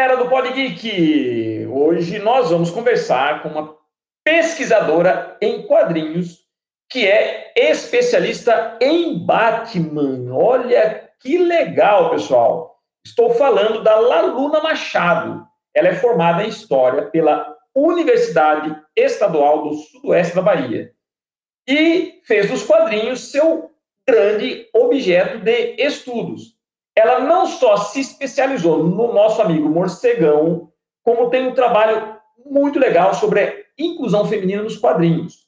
galera do PodGeek! Hoje nós vamos conversar com uma pesquisadora em quadrinhos que é especialista em Batman. Olha que legal, pessoal! Estou falando da Laluna Machado. Ela é formada em História pela Universidade Estadual do Sudoeste da Bahia e fez dos quadrinhos seu grande objeto de estudos. Ela não só se especializou no nosso amigo morcegão, como tem um trabalho muito legal sobre a inclusão feminina nos quadrinhos.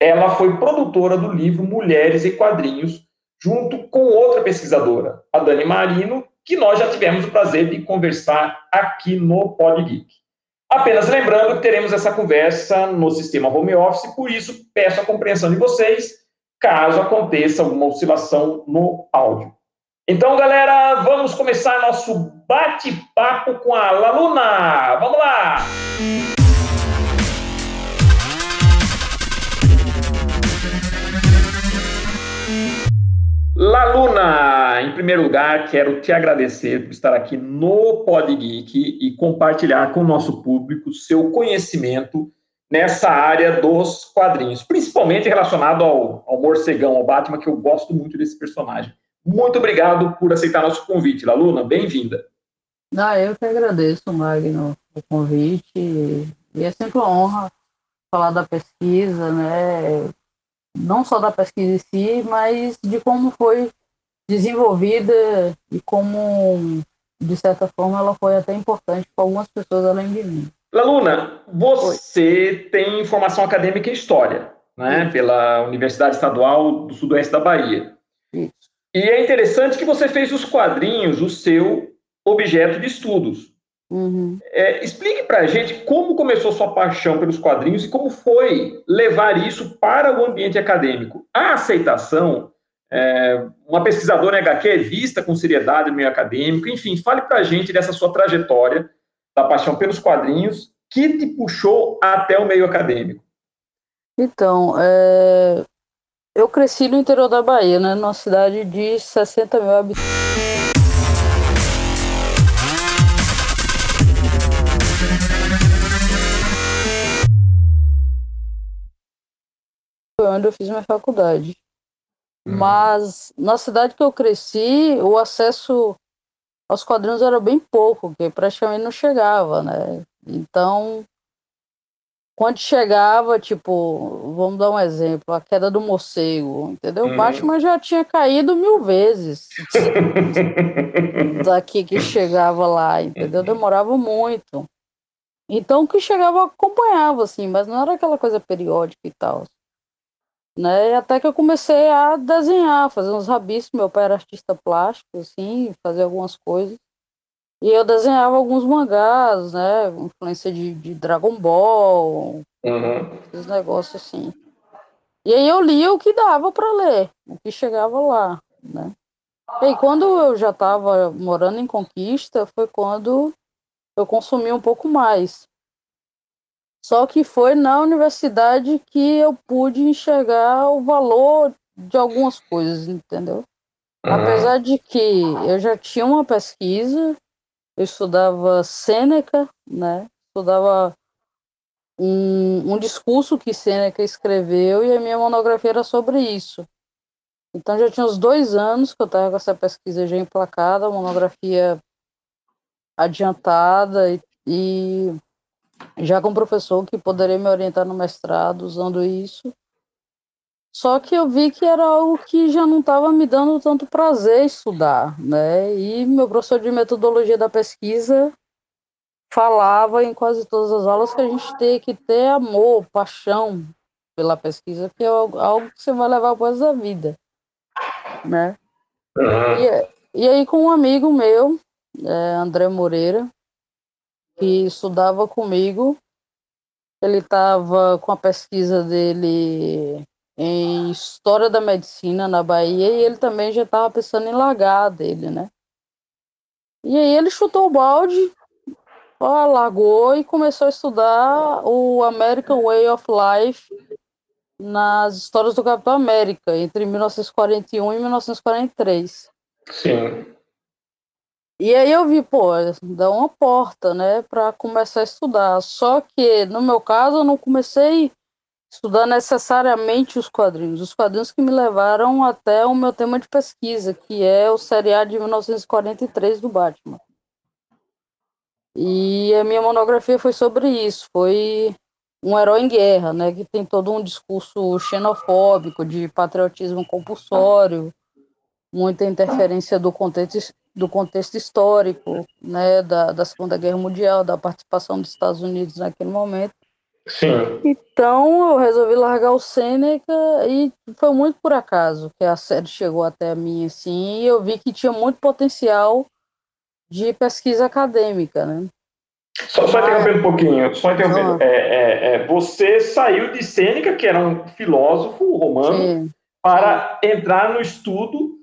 Ela foi produtora do livro Mulheres e Quadrinhos, junto com outra pesquisadora, a Dani Marino, que nós já tivemos o prazer de conversar aqui no Pod Geek. Apenas lembrando que teremos essa conversa no sistema home office, por isso peço a compreensão de vocês caso aconteça alguma oscilação no áudio. Então, galera, vamos começar nosso bate-papo com a Laluna. Vamos lá! Laluna, em primeiro lugar, quero te agradecer por estar aqui no Pod Geek e compartilhar com o nosso público seu conhecimento nessa área dos quadrinhos, principalmente relacionado ao, ao morcegão, ao Batman, que eu gosto muito desse personagem. Muito obrigado por aceitar nosso convite, Laluna. Bem-vinda. Ah, eu que agradeço, Magno, o convite. E é sempre uma honra falar da pesquisa, né? Não só da pesquisa em si, mas de como foi desenvolvida e como, de certa forma, ela foi até importante para algumas pessoas além de mim. Laluna, você Oi. tem formação acadêmica em História, né? Pela Universidade Estadual do Sudoeste da Bahia. E é interessante que você fez os quadrinhos o seu objeto de estudos. Uhum. É, explique para a gente como começou sua paixão pelos quadrinhos e como foi levar isso para o ambiente acadêmico. A aceitação, é, uma pesquisadora em HQ é vista com seriedade no meio acadêmico, enfim, fale para a gente dessa sua trajetória da paixão pelos quadrinhos que te puxou até o meio acadêmico. Então, é, eu cresci no interior da Bahia, né? Numa cidade de 60 mil habitantes. Foi onde eu fiz minha faculdade. Uhum. Mas na cidade que eu cresci, o acesso aos quadrinhos era bem pouco, porque praticamente não chegava, né? Então, quando chegava, tipo, vamos dar um exemplo, a queda do morcego, entendeu? Uhum. O Batman já tinha caído mil vezes daqui que chegava lá, entendeu? Demorava muito. Então, o que chegava acompanhava, assim, mas não era aquela coisa periódica e tal. Né? Até que eu comecei a desenhar, fazer uns rabiscos. Meu pai era artista plástico, assim, fazer algumas coisas. E eu desenhava alguns mangás, né? Influência de, de Dragon Ball, uhum. esses negócios assim. E aí eu lia o que dava para ler, o que chegava lá, né? E aí, quando eu já estava morando em Conquista, foi quando eu consumi um pouco mais. Só que foi na universidade que eu pude enxergar o valor de algumas coisas, entendeu? Uhum. Apesar de que eu já tinha uma pesquisa eu estudava Sêneca, né? Estudava um, um discurso que Sêneca escreveu e a minha monografia era sobre isso. Então já tinha uns dois anos que eu estava com essa pesquisa já emplacada, monografia adiantada e, e já com um professor que poderia me orientar no mestrado usando isso. Só que eu vi que era algo que já não estava me dando tanto prazer estudar, né? E meu professor de metodologia da pesquisa falava em quase todas as aulas que a gente tem que ter amor, paixão pela pesquisa, que é algo que você vai levar para da vida, né? Uhum. E, e, aí com um amigo meu, é, André Moreira, que estudava comigo, ele estava com a pesquisa dele em História da Medicina na Bahia e ele também já estava pensando em largar dele, né? E aí ele chutou o balde, ó, largou e começou a estudar o American Way of Life nas histórias do Capitão América, entre 1941 e 1943. Sim. e aí eu vi, pô, dá uma porta, né, para começar a estudar. Só que no meu caso eu não comecei estudar necessariamente os quadrinhos, os quadrinhos que me levaram até o meu tema de pesquisa, que é o seriado de 1943 do Batman. E a minha monografia foi sobre isso, foi um herói em guerra, né, que tem todo um discurso xenofóbico, de patriotismo compulsório, muita interferência do contexto, do contexto histórico, né, da, da Segunda Guerra Mundial, da participação dos Estados Unidos naquele momento. Sim. Então eu resolvi largar o Sêneca e foi muito por acaso que a série chegou até mim assim, e eu vi que tinha muito potencial de pesquisa acadêmica, né? Só, só interrompendo um pouquinho, só interrompendo. É, é, é, você saiu de Sêneca, que era um filósofo romano, Sim. para entrar no estudo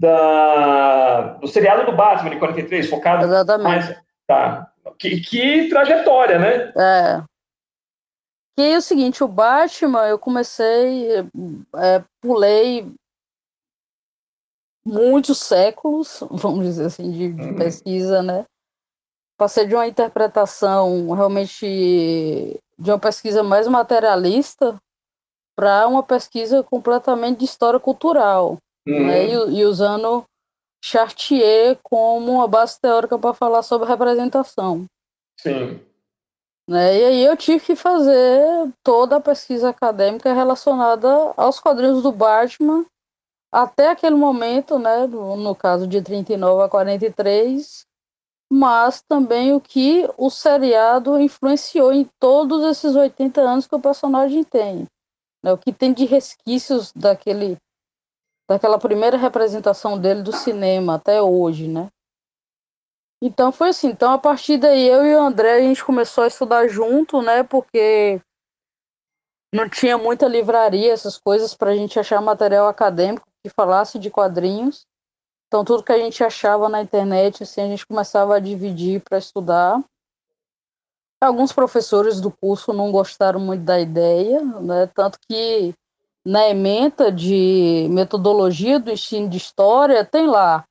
da, do seriado do Batman de 43, focado Exatamente. mais. Tá. Que, que trajetória, né? É. Que é o seguinte, o Batman, eu comecei, é, pulei muitos séculos, vamos dizer assim, de, de uhum. pesquisa, né? Passei de uma interpretação realmente de uma pesquisa mais materialista para uma pesquisa completamente de história cultural, uhum. né? E, e, usando Chartier como uma base teórica para falar sobre representação. Sim. Né? E aí eu tive que fazer toda a pesquisa acadêmica relacionada aos quadrinhos do Batman até aquele momento, né, no, caso de 39 a 43, mas também o que o seriado influenciou em todos esses 80 anos que o personagem tem. Né, o que tem de resquícios daquele daquela primeira representação dele do cinema até hoje, né? Então foi assim, então a partir daí eu e o André a gente começou a estudar junto, né? Porque não tinha muita livraria, essas coisas para a gente achar material acadêmico que falasse de quadrinhos. Então tudo que a gente achava na internet, assim, a gente começava a dividir para estudar. Alguns professores do curso não gostaram muito da ideia, né? Tanto que na ementa de metodologia do ensino de história tem lá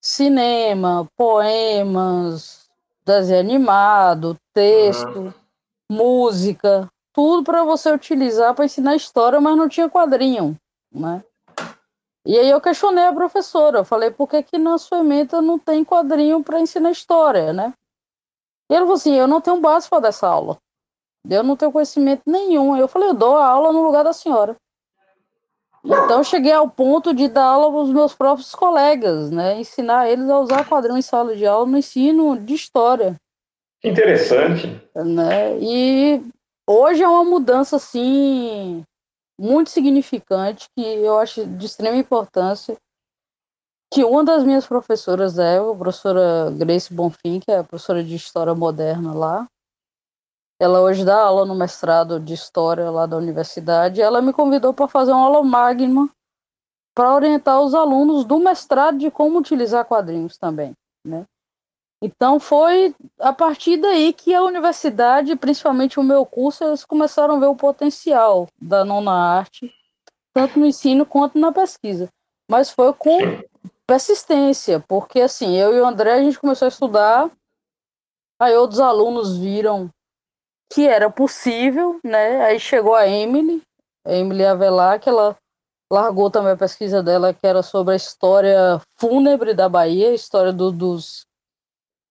cinema, poemas, desenho animado, texto, uhum. música, tudo para você utilizar para ensinar história, mas não tinha quadrinho, né? E aí eu questionei a professora, eu falei, por que, que na sua ementa não tem quadrinho para ensinar história, né? E ele falou assim, eu não tenho base para dessa aula. Eu não tenho conhecimento nenhum. Eu falei, eu dou a aula no lugar da senhora. Então cheguei ao ponto de dar aula para os meus próprios colegas, né? Ensinar eles a usar quadrinho em sala de aula no ensino de história. Interessante. Né? E hoje é uma mudança assim muito significante que eu acho de extrema importância que uma das minhas professoras é a professora Grace Bonfim, que é a professora de História Moderna lá. Ela hoje dá aula no mestrado de História lá da universidade. Ela me convidou para fazer uma aula magna para orientar os alunos do mestrado de como utilizar quadrinhos também, né? Então foi a partir daí que a universidade, principalmente o meu curso, eles começaram a ver o potencial da nona arte, tanto no ensino quanto na pesquisa. Mas foi com persistência, porque assim, eu e o André a gente começou a estudar, aí outros alunos viram que era possível, né? Aí chegou a Emily, a Emily Avelar, que ela largou também a pesquisa dela, que era sobre a história fúnebre da Bahia, a história do, dos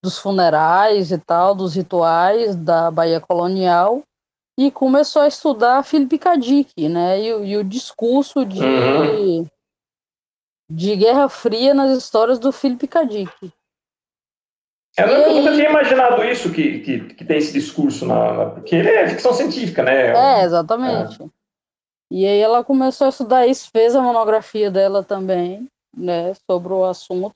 dos funerais e tal, dos rituais da Bahia colonial, e começou a estudar Philip K. Dick, né? E, e o discurso de, uhum. de Guerra Fria nas histórias do Philip K. Dick. Eu nunca, nunca tinha imaginado isso, que, que, que tem esse discurso, na, porque ele é ficção científica, né? É, exatamente. É. E aí ela começou a estudar isso, fez a monografia dela também, né, sobre o assunto.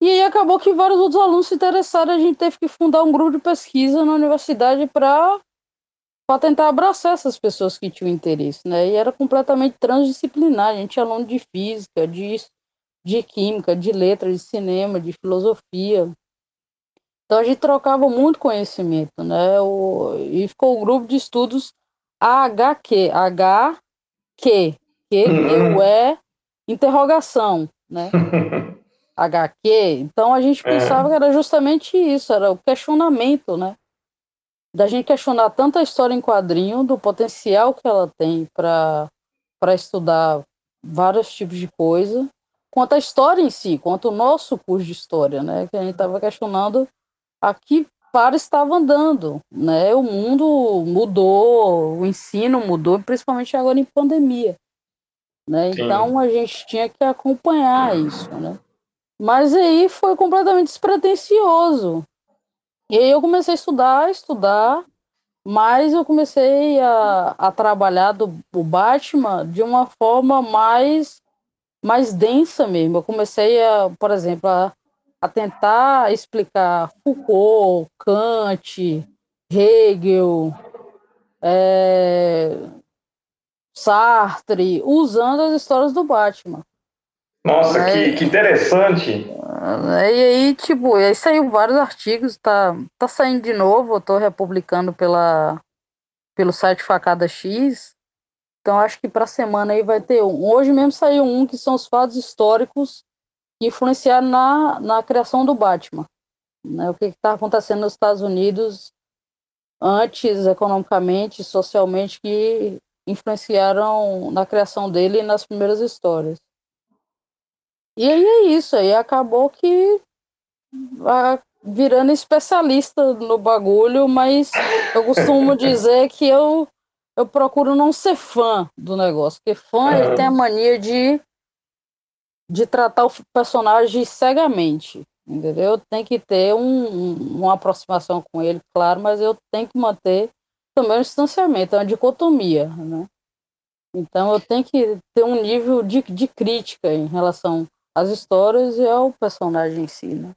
E aí acabou que vários outros alunos se interessaram, a gente teve que fundar um grupo de pesquisa na universidade para para tentar abraçar essas pessoas que tinham interesse, né? E era completamente transdisciplinar, a gente tinha aluno de física, de, de química, de letras, de cinema, de filosofia. Então a gente trocava muito conhecimento, né? O, e ficou o grupo de estudos HQ, HQ, que uhum. é interrogação, né? HQ, então a gente é. pensava que era justamente isso, era o questionamento, né? Da gente questionar tanto a história em quadrinho, do potencial que ela tem para estudar vários tipos de coisa, quanto a história em si, quanto o nosso curso de história, né? Que a gente estava questionando a que para estava andando, né? O mundo mudou, o ensino mudou, principalmente agora em pandemia, né? Então a gente tinha que acompanhar isso, né? Mas aí foi completamente despretensioso. E aí eu comecei a estudar, estudar, mas eu comecei a, a trabalhar do, o Batman de uma forma mais mais densa mesmo. Eu comecei a, por exemplo, a, a tentar explicar Foucault, Kant, Hegel, é, Sartre, usando as histórias do Batman. Nossa, é, que, que interessante! E aí, tipo, aí saiu vários artigos, tá, tá saindo de novo, eu tô republicando pela, pelo site Facada X. Então acho que para semana aí vai ter um. Hoje mesmo saiu um que são os fatos históricos que influenciaram na, na criação do Batman. Né? O que está acontecendo nos Estados Unidos antes, economicamente, socialmente, que influenciaram na criação dele e nas primeiras histórias. E aí é isso, aí acabou que virando especialista no bagulho, mas eu costumo dizer que eu eu procuro não ser fã do negócio, porque fã ele tem a mania de, de tratar o personagem cegamente, entendeu? Tem que ter um, uma aproximação com ele, claro, mas eu tenho que manter também um distanciamento, é uma dicotomia, né? Então eu tenho que ter um nível de, de crítica em relação às histórias e ao personagem em si, né?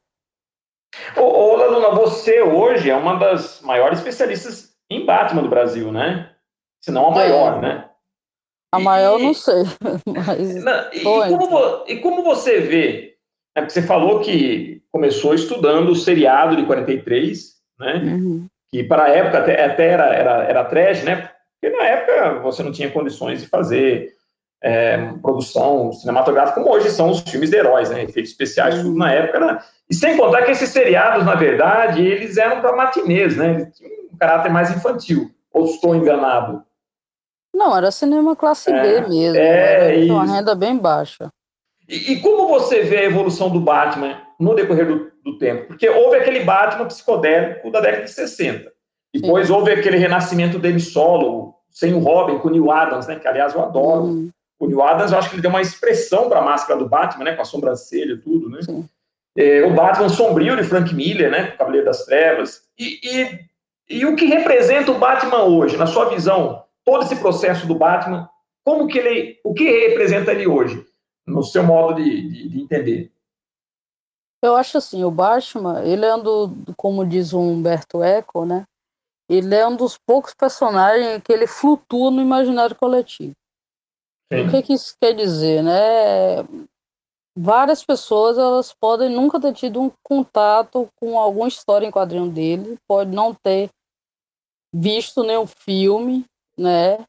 Ô, ô Luna, você hoje é uma das maiores especialistas em Batman do Brasil, né? se não a maior, é. né? A maior e, não sei. Mas e, como, e, como, você vê? Né, porque você falou que começou estudando o seriado de 43, né? Uhum. Que para a época até, até era, era, era trash, né? Porque na época você não tinha condições de fazer é, produção cinematográfica como hoje são os filmes de heróis, né? Efeitos especiais, uhum. tudo na época. Né? E sem contar que esses seriados, na verdade, eles eram para matinês, né? Eles tinham um caráter mais infantil. Ou estou enganado? Não, era cinema classe é, B mesmo. É, era uma renda bem baixa. E, e, como você vê a evolução do Batman no decorrer do, do, tempo? Porque houve aquele Batman psicodélico da década de 60. Depois Sim. houve aquele renascimento dele solo, sem o Robin, com o Neil Adams, né? Que aliás eu adoro. Hum. O Neil Adams, eu acho que ele deu uma expressão para a máscara do Batman, né? Com a sobrancelha e tudo, né? É, o Batman sombrio de Frank Miller, né? O Cavaleiro das Trevas. E, e, e o que representa o Batman hoje, na sua visão? Todo esse processo do Batman, como que ele, o que representa ele hoje, no seu modo de, de, de entender? Eu acho assim, o Batman, ele é um do, como diz o Humberto Eco, né? Ele é um dos poucos personagens que ele flutua no imaginário coletivo. Sim. O que, que isso quer dizer, né? Várias pessoas elas podem nunca ter tido um contato com alguma história em quadrinho dele, pode não ter visto nenhum filme, né?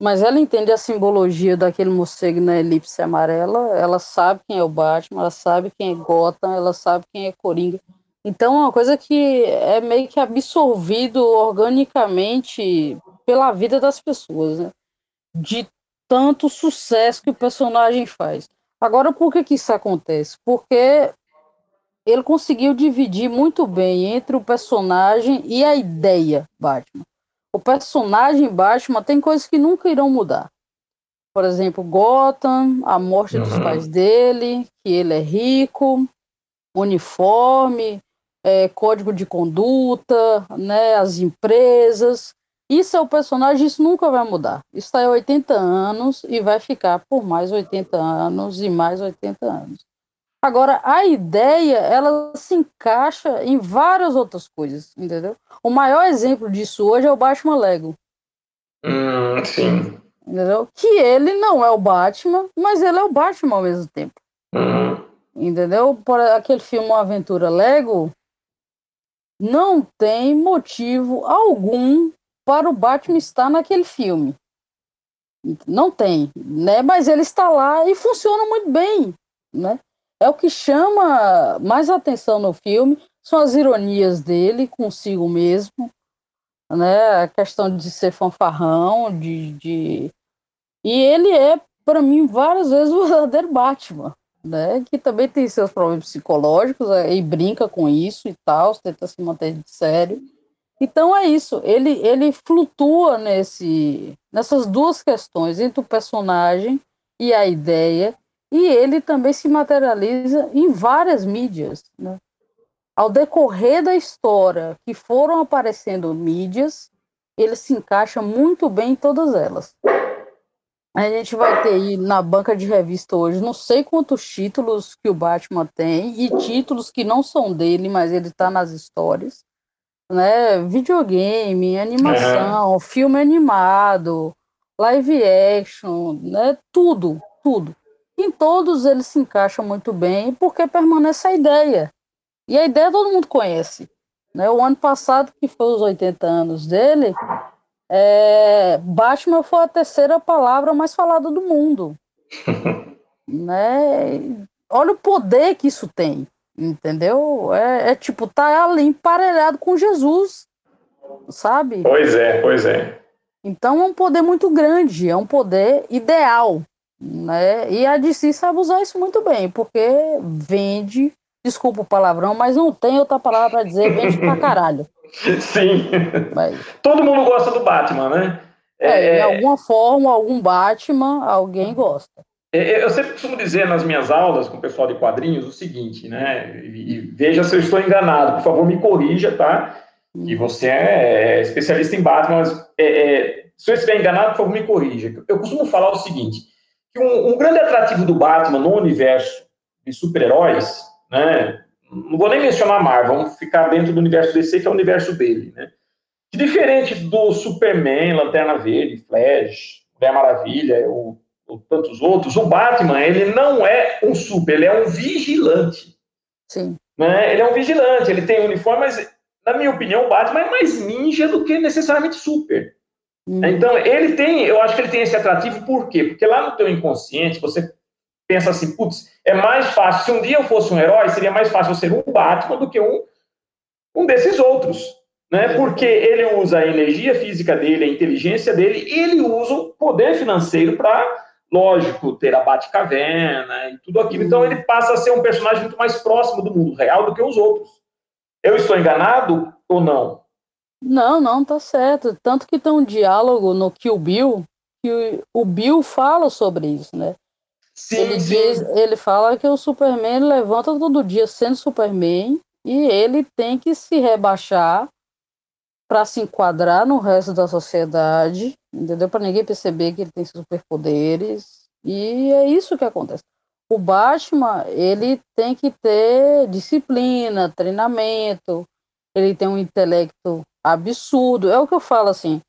Mas ela entende a simbologia daquele morcego na elipse amarela, ela sabe quem é o Batman, ela sabe quem é Gotham, ela sabe quem é Coringa. Então é uma coisa que é meio que absorvido organicamente pela vida das pessoas, né? De tanto sucesso que o personagem faz. Agora, por que, que isso acontece? Porque ele conseguiu dividir muito bem entre o personagem e a ideia Batman o personagem Batman tem coisas que nunca irão mudar. Por exemplo, Gotham, a morte uhum. dos pais dele, que ele é rico, uniforme, é, código de conduta, né, as empresas. Isso é o personagem, isso nunca vai mudar. Isso está há 80 anos e vai ficar por mais 80 anos e mais 80 anos. Agora, a ideia, ela se encaixa em várias outras coisas, entendeu? O maior exemplo disso hoje é o Batman Lego. Hum, sim. Entendeu? Que ele não é o Batman, mas ele é o Batman ao mesmo tempo. Uhum. Entendeu? Por aquele filme Uma Aventura Lego, não tem motivo algum para o Batman estar naquele filme. Não tem, né? Mas ele está lá e funciona muito bem, né? É o que chama mais atenção no filme, são as ironias dele consigo mesmo, né? A questão de ser fanfarrão, de, de... e ele é para mim várias vezes o verdadeiro Batman, né? Que também tem seus problemas psicológicos é, e brinca com isso e tal, tenta se manter de sério. Então é isso, ele ele flutua nesse nessas duas questões entre o personagem e a ideia, e ele também se materializa em várias mídias, né? ao decorrer da história que foram aparecendo mídias, ele se encaixa muito bem em todas elas. A gente vai ter aí na banca de revista hoje não sei quantos títulos que o Batman tem e títulos que não são dele, mas ele está nas histórias. Né? Videogame, animação, filme animado, live action, né? tudo, tudo. Em todos ele se encaixa muito bem porque permanece a ideia e a ideia todo mundo conhece. Né? O ano passado, que foi os 80 anos dele, é, Batman foi a terceira palavra mais falada do mundo. né? Olha o poder que isso tem, entendeu? É, é, tipo, tá ali emparelhado com Jesus, sabe? Pois é, pois é. Então é um poder muito grande, é um poder ideal, né? E a DC sabe usar isso muito bem, porque vende desculpa o palavrão, mas não tem outra palavra para dizer, vende pra caralho. Sim. Mas... Todo mundo gosta do Batman, né? É, é, alguma forma, algum Batman, alguém gosta. É, é, eu sempre costumo dizer nas minhas aulas com o pessoal de quadrinhos o seguinte, né? E veja se eu estou enganado, por favor, me corrija, tá? E você é especialista em Batman, mas é, é, se eu estiver enganado, por favor, me corrija. Eu costumo falar o seguinte: um, um grande atrativo do Batman no universo de super-heróis né? Não vou nem mencionar Marvel, vamos ficar dentro do universo DC, que é o universo dele, né? Que diferente do Superman, Lanterna Verde, Flash, Mulher Maravilha, ou, ou tantos outros, o Batman, ele não é um super, ele é um vigilante. Sim. Né? Ele é um vigilante, ele tem um uniforme, mas, na minha opinião, o Batman é mais ninja do que necessariamente super. Hum. Então, ele tem, eu acho que ele tem esse atrativo, por quê? Porque lá no teu inconsciente, você pensa assim, putz, é mais fácil, se um dia eu fosse um herói, seria mais fácil eu ser um Batman do que um, um desses outros, né? Porque ele usa a energia física dele, a inteligência dele, e ele usa o poder financeiro para, lógico, ter a Batcaverna e tudo aquilo. Então ele passa a ser um personagem muito mais próximo do mundo real do que os outros. Eu estou enganado ou não? Não, não, tá certo. Tanto que tem um diálogo no Kill Bill que o Bill fala sobre isso, né? Sim, ele, sim. Diz, ele fala que o Superman levanta todo dia sendo Superman e ele tem que se rebaixar para se enquadrar no resto da sociedade, entendeu? Para ninguém perceber que ele tem superpoderes. E é isso que acontece. O Batman, ele tem que ter disciplina, treinamento, ele tem um intelecto absurdo. É o que eu falo assim.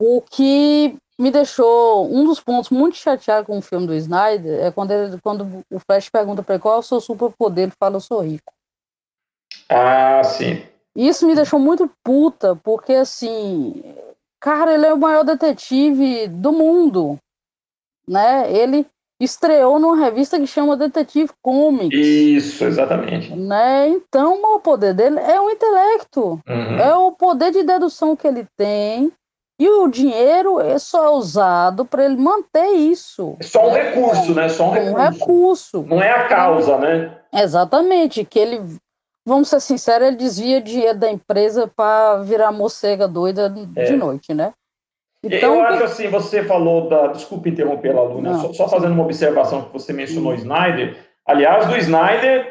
O que me deixou um dos pontos muito chateado com o filme do Snyder é quando, ele, quando o Flash pergunta para ele qual é o seu superpoder, ele fala eu sou rico. Ah, sim. Isso me deixou muito puta, porque assim, cara, ele é o maior detetive do mundo, né? Ele estreou numa revista que chama Detetive Comics. Isso, exatamente. Né? Então, o poder dele é o intelecto, uhum. é o poder de dedução que ele tem e o dinheiro é só usado para ele manter isso. É só um recurso, né? Só um recurso. Um recurso. Não é a causa, né? Exatamente, que ele, vamos ser sinceros, ele desvia dinheiro da empresa para virar morcega doida é. de noite, né? Então, eu acho assim, você falou da. Desculpe interromper lá, Luna, só, só, fazendo uma observação que você mencionou o Snyder. Aliás, do Snyder,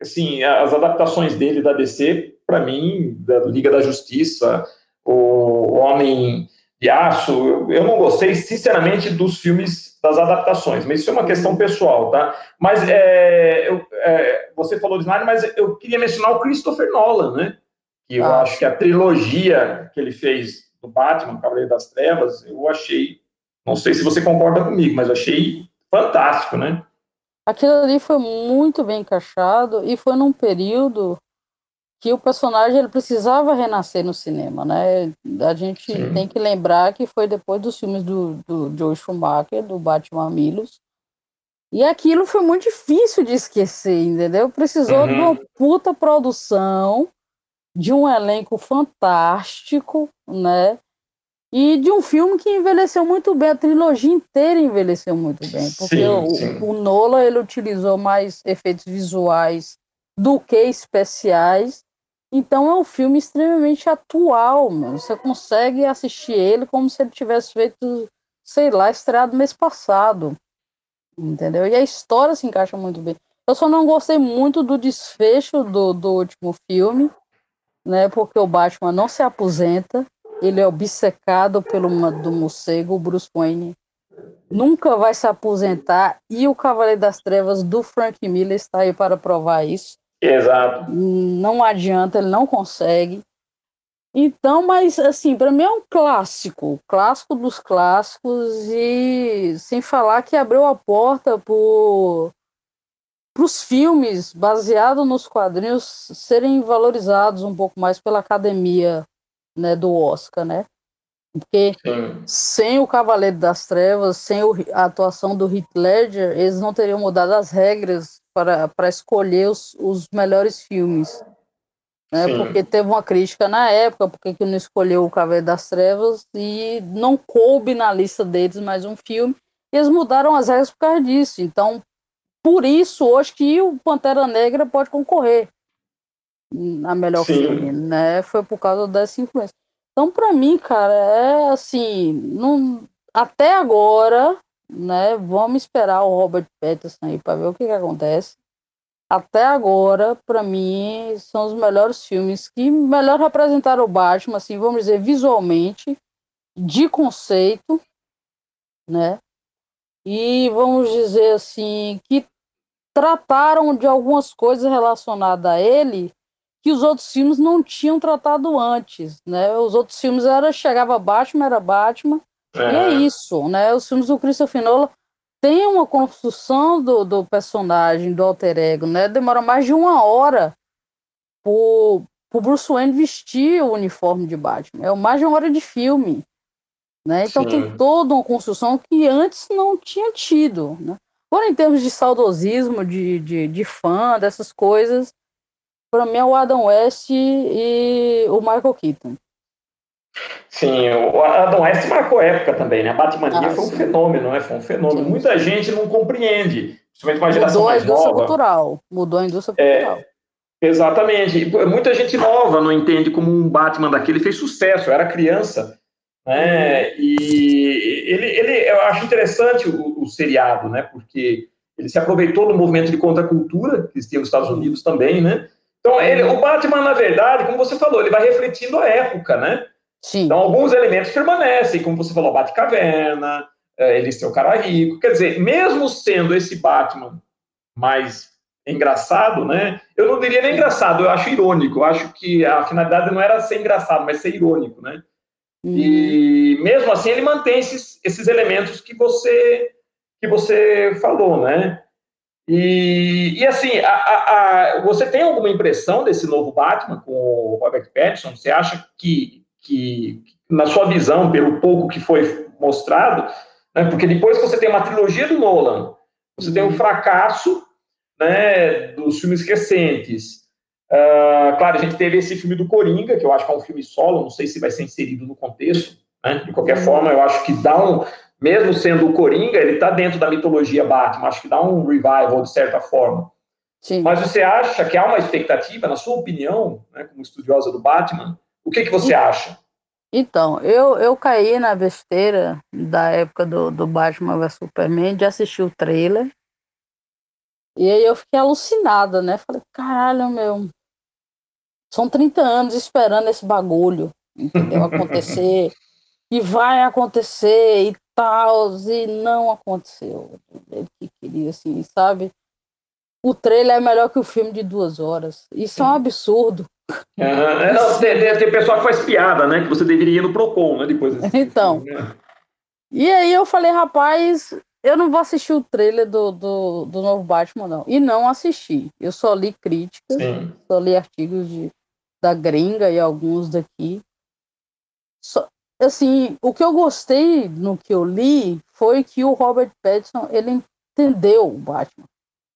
assim, as adaptações dele da DC, para mim, da Liga da Justiça, o Homem de Aço, eu, eu não gostei, sinceramente, dos filmes das adaptações, mas isso é uma questão pessoal, tá? Mas é, eu, é, você falou de Snyder, mas eu queria mencionar o Christopher Nolan, né? Que eu ah. acho que a trilogia que ele fez do Batman, Cavaleiro das Trevas, eu achei, não sei se você concorda comigo, mas eu achei fantástico, né? Aquilo ali foi muito bem encaixado e foi num período que o personagem ele precisava renascer no cinema, né? A gente Sim. tem que lembrar que foi depois dos filmes do, do Joe Schumacher, do Batman Milos, E aquilo foi muito difícil de esquecer, entendeu? Precisou uhum. de uma puta produção, de um elenco fantástico, né? E de um filme que envelheceu muito bem, a trilogia inteira envelheceu muito bem, porque sim, sim. O, o Nola ele utilizou mais efeitos visuais do que especiais. Então é um filme extremamente atual, mano. Você consegue assistir ele como se ele tivesse feito, sei lá, estreado mês passado. Entendeu? E a história se encaixa muito bem. Eu só não gostei muito do desfecho do, do último filme, né? Porque o Batman não se aposenta ele é obcecado pelo do morcego, o Bruce Wayne nunca vai se aposentar e o Cavaleiro das Trevas do Frank Miller está aí para provar isso. Exato. Não adianta, ele não consegue. Então, mas assim, para mim é um clássico, clássico dos clássicos e sem falar que abriu a porta para os filmes baseados nos quadrinhos serem valorizados um pouco mais pela academia né, do Oscar, né? Porque Sim. sem o Cavaleiro das Trevas, sem a atuação do Heath Ledger, eles não teriam mudado as regras para, para escolher os, os melhores filmes. Né? Porque teve uma crítica na época, porque que não escolheu o Cavaleiro das Trevas e não coube na lista deles mais um filme. E eles mudaram as regras por causa disso. Então, por isso, hoje que o Pantera Negra pode concorrer a melhor Sim. filme, né? Foi por causa dessa influência. Então, para mim, cara, é assim, não, até agora, né? Vamos esperar o Robert Pattinson aí para ver o que, que acontece. Até agora, para mim, são os melhores filmes que melhor representaram o Batman, assim, vamos dizer, visualmente, de conceito, né? E vamos dizer assim, que trataram de algumas coisas relacionadas a ele que os outros filmes não tinham tratado antes, né? Os outros filmes era chegava Batman, era Batman, é. e é isso, né? Os filmes do Christopher Nolan têm uma construção do, do personagem, do alter ego, né? Demora mais de uma hora pro, pro Bruce Wayne vestir o uniforme de Batman. É mais de uma hora de filme, né? Então Sim. tem toda uma construção que antes não tinha tido, né? Agora, em termos de saudosismo, de, de, de fã, dessas coisas, para mim é o Adam West e o Michael Keaton. Sim, o Adam West marcou época também, né? A Batmania ah, foi um fenômeno, né? Foi um fenômeno. Sim. Muita gente não compreende, principalmente uma geração Mudou a indústria nova. cultural. Mudou a indústria é, cultural. Exatamente. Muita gente nova não entende como um Batman daquele fez sucesso, eu era criança. Né? E ele, ele, eu acho interessante o, o seriado, né? Porque ele se aproveitou do movimento de contracultura que existia nos Estados Unidos também, né? Então, ele, o Batman, na verdade, como você falou, ele vai refletindo a época, né? Sim. Então, alguns elementos permanecem, como você falou, Batcaverna, é, ele ser o cara rico. Quer dizer, mesmo sendo esse Batman mais engraçado, né? Eu não diria nem engraçado, eu acho irônico. Eu acho que a finalidade não era ser engraçado, mas ser irônico, né? Uhum. E mesmo assim ele mantém esses, esses elementos que você que você falou, né? E, e assim, a, a, a, você tem alguma impressão desse novo Batman com o Robert Pattinson? Você acha que, que, na sua visão, pelo pouco que foi mostrado, né, porque depois que você tem uma trilogia do Nolan, você tem o um fracasso né, dos filmes recentes. Uh, claro, a gente teve esse filme do Coringa, que eu acho que é um filme solo, não sei se vai ser inserido no contexto. Né? De qualquer forma, eu acho que dá um, mesmo sendo o Coringa, ele está dentro da mitologia Batman, acho que dá um revival de certa forma. Sim. Mas você acha que há uma expectativa, na sua opinião, né, como estudiosa do Batman, o que, que você acha? Então, eu, eu caí na besteira da época do, do Batman vs Superman de assistir o trailer. E aí eu fiquei alucinada, né? Falei, caralho, meu. São 30 anos esperando esse bagulho, entendeu? Acontecer. e vai acontecer e tal, e não aconteceu. Ele que queria, assim, sabe? O trailer é melhor que o filme de duas horas. Isso é um absurdo. É, não, tem, tem, pessoal que faz piada, né? Que você deveria ir no Procon, né? Depois Então. Filme, né? E aí eu falei, rapaz, eu não vou assistir o trailer do, do, do novo Batman, não. E não assisti. Eu só li críticas, Sim. só li artigos de, da gringa e alguns daqui. Só, assim, o que eu gostei no que eu li foi que o Robert Pattinson, ele entendeu o Batman.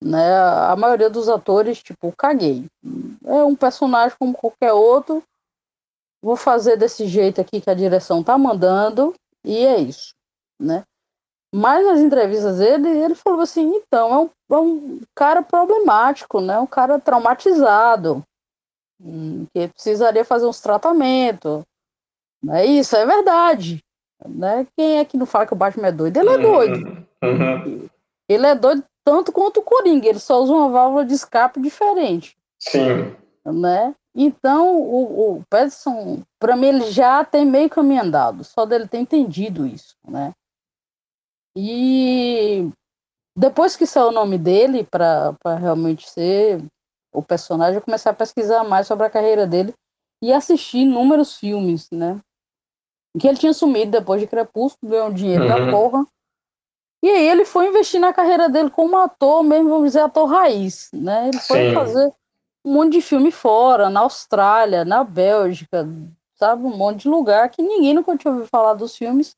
Né? A maioria dos atores, tipo, caguei. É um personagem como qualquer outro. Vou fazer desse jeito aqui que a direção tá mandando e é isso, né? Mas nas entrevistas dele, ele falou assim, então, é um, é um cara problemático, né? Um cara traumatizado, que precisaria fazer uns tratamentos. É isso, é verdade. Né? Quem é que não fala que o Batman é doido? Ele é doido. Uhum. Ele é doido tanto quanto o Coringa, ele só usa uma válvula de escape diferente. Sim. Né? Então, o, o Patterson, para mim, ele já tem meio caminho andado, só dele ter entendido isso, né? E depois que saiu o nome dele, para realmente ser o personagem, eu comecei a pesquisar mais sobre a carreira dele e assistir inúmeros filmes, né? Que ele tinha sumido depois de Crepúsculo, ganhou dinheiro uhum. da porra. E aí ele foi investir na carreira dele como ator, mesmo vamos dizer, ator raiz, né? Ele foi Sim. fazer um monte de filme fora, na Austrália, na Bélgica, sabe? Um monte de lugar que ninguém nunca tinha ouvido falar dos filmes.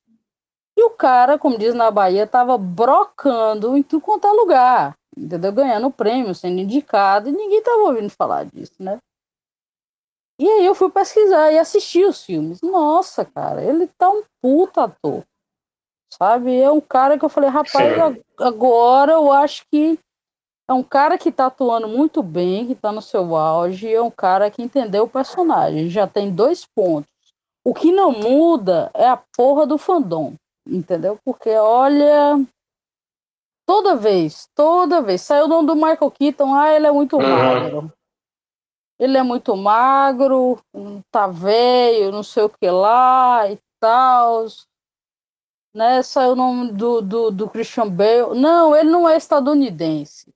E o cara, como diz na Bahia, tava brocando em tudo quanto é lugar, entendeu? Ganhando prêmio, sendo indicado, e ninguém tava ouvindo falar disso, né? E aí eu fui pesquisar e assistir os filmes. Nossa, cara, ele tá um puta ator. Sabe? É um cara que eu falei, rapaz, agora eu acho que é um cara que tá atuando muito bem, que tá no seu auge, é um cara que entendeu o personagem. Já tem dois pontos. O que não muda é a porra do fandom, entendeu? Porque olha, toda vez, toda vez, saiu o nome do Michael Keaton, ah, ele é muito uhum. magro. Ele é muito magro, tá velho, não sei o que lá e tal né? Saiu o nome do, do, do Christian Bale. Não, ele não é estadunidense.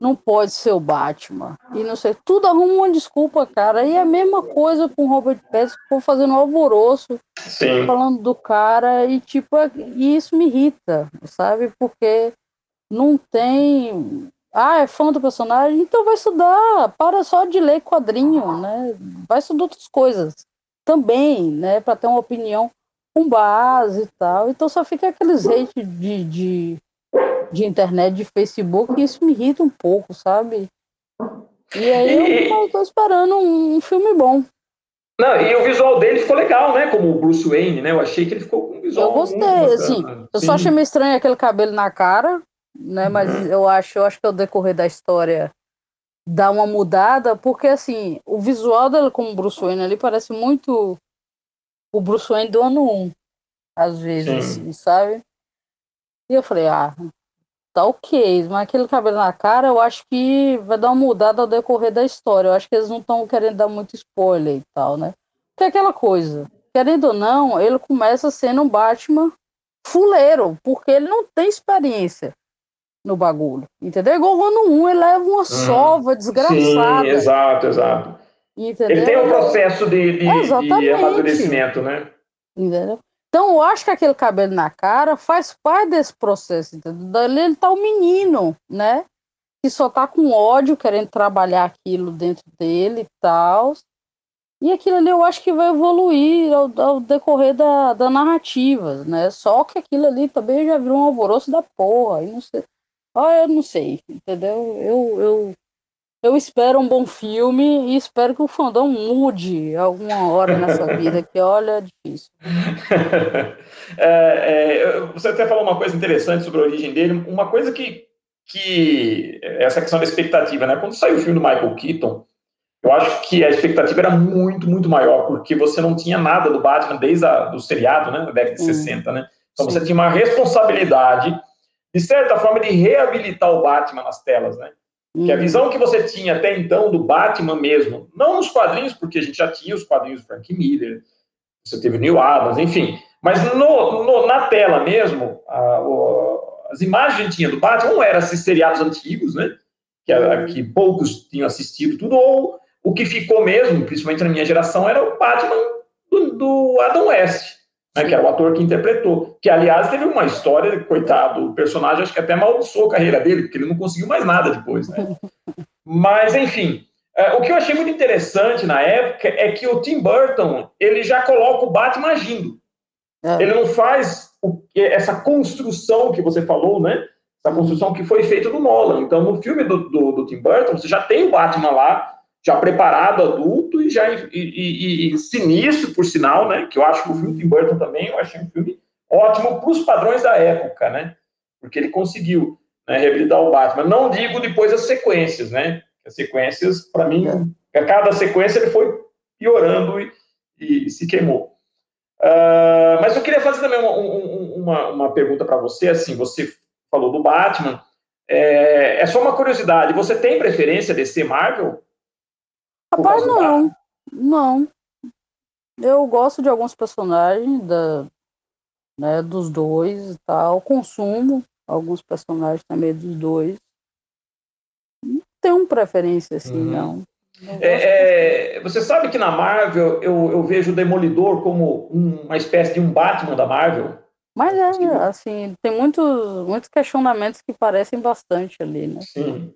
Não pode ser o Batman. E não sei, tudo arruma uma desculpa, cara. E é a mesma coisa com o Robert Pattinson, fazendo um alvoroço, Sim. falando do cara e tipo, e isso me irrita, sabe? Porque não tem ah, é fã do personagem? Então vai estudar. Para só de ler quadrinho, né? Vai estudar outras coisas também, né? Para ter uma opinião com base e tal. Então só fica aqueles hate de, de, de internet, de Facebook, e isso me irrita um pouco, sabe? E aí eu tô esperando um, um, filme bom. Não, e o visual dele ficou legal, né? Como o Bruce Wayne, né? Eu achei que ele ficou com um visual. Eu gostei, assim. Eu Sim. só achei meio estranho aquele cabelo na cara, né? Mas uhum. eu acho, eu acho que ao decorrer da história dá uma mudada, porque assim, o visual dele como Bruce Wayne ali parece muito o Bruce Wayne do ano 1, às vezes, assim, sabe? E eu falei, ah, tá ok, mas aquele cabelo na cara eu acho que vai dar uma mudada ao decorrer da história. Eu acho que eles não estão querendo dar muito spoiler e tal, né? Porque é aquela coisa, querendo ou não, ele começa sendo um Batman fuleiro, porque ele não tem experiência no bagulho, entendeu? Igual o ano 1, ele leva uma hum, sova desgraçada. Sim, exato, exato. Entendeu? Ele tem um processo de, de, de amadurecimento, né? Entendeu? Então, eu acho que aquele cabelo na cara faz parte desse processo, entendeu? Ele tá o um menino, né? Que só tá com ódio, querendo trabalhar aquilo dentro dele e tal. E aquilo ali eu acho que vai evoluir ao, ao decorrer da, da narrativa, né? Só que aquilo ali também já virou um alvoroço da porra. E não sei. Ah, eu não sei, entendeu? Eu, eu eu espero um bom filme e espero que o fandom mude alguma hora nessa vida, que olha, é difícil. é, é, você até falou uma coisa interessante sobre a origem dele, uma coisa que, que essa questão da expectativa, né? Quando saiu o filme do Michael Keaton, eu acho que a expectativa era muito, muito maior, porque você não tinha nada do Batman desde a, do seriado, né, da década de hum. 60, né? Então Sim. você tinha uma responsabilidade, de certa forma, de reabilitar o Batman nas telas, né? Que a uhum. visão que você tinha até então do Batman mesmo, não nos quadrinhos, porque a gente já tinha os quadrinhos do Frank Miller, você teve o Neil Adams, enfim, mas no, no, na tela mesmo, a, o, as imagens que a gente tinha do Batman, um eram esses seriados antigos, né, que, era, que poucos tinham assistido tudo, ou o que ficou mesmo, principalmente na minha geração, era o Batman do, do Adam West, né, que era o ator que interpretou. Que, aliás, teve uma história, coitado, o personagem acho que até amaldiçoou a carreira dele, porque ele não conseguiu mais nada depois, né? Mas, enfim, é, o que eu achei muito interessante na época é que o Tim Burton, ele já coloca o Batman agindo. É. Ele não faz o, essa construção que você falou, né? essa construção que foi feita do Nolan. Então, no filme do, do, do Tim Burton, você já tem o Batman lá, já preparado, adulto já e, e, e, sinistro, por sinal, né? Que eu acho que o filme Tim Burton também, eu achei um filme ótimo para os padrões da época, né? Porque ele conseguiu né, reabilitar o Batman. Não digo depois as sequências, né? As sequências, para mim, é. a cada sequência ele foi piorando e, e se queimou. Uh, mas eu queria fazer também uma, uma, uma pergunta para você. Assim, você falou do Batman. É, é, só uma curiosidade. Você tem preferência DC Marvel? Rapaz, não. Não. Eu gosto de alguns personagens da, né, dos dois e tal. Consumo alguns personagens também dos dois. Não tenho preferência assim, uhum. não. É, é, você sabe que na Marvel eu, eu vejo o Demolidor como uma espécie de um Batman da Marvel? Mas é, assim, tem muitos, muitos questionamentos que parecem bastante ali, né? Sim.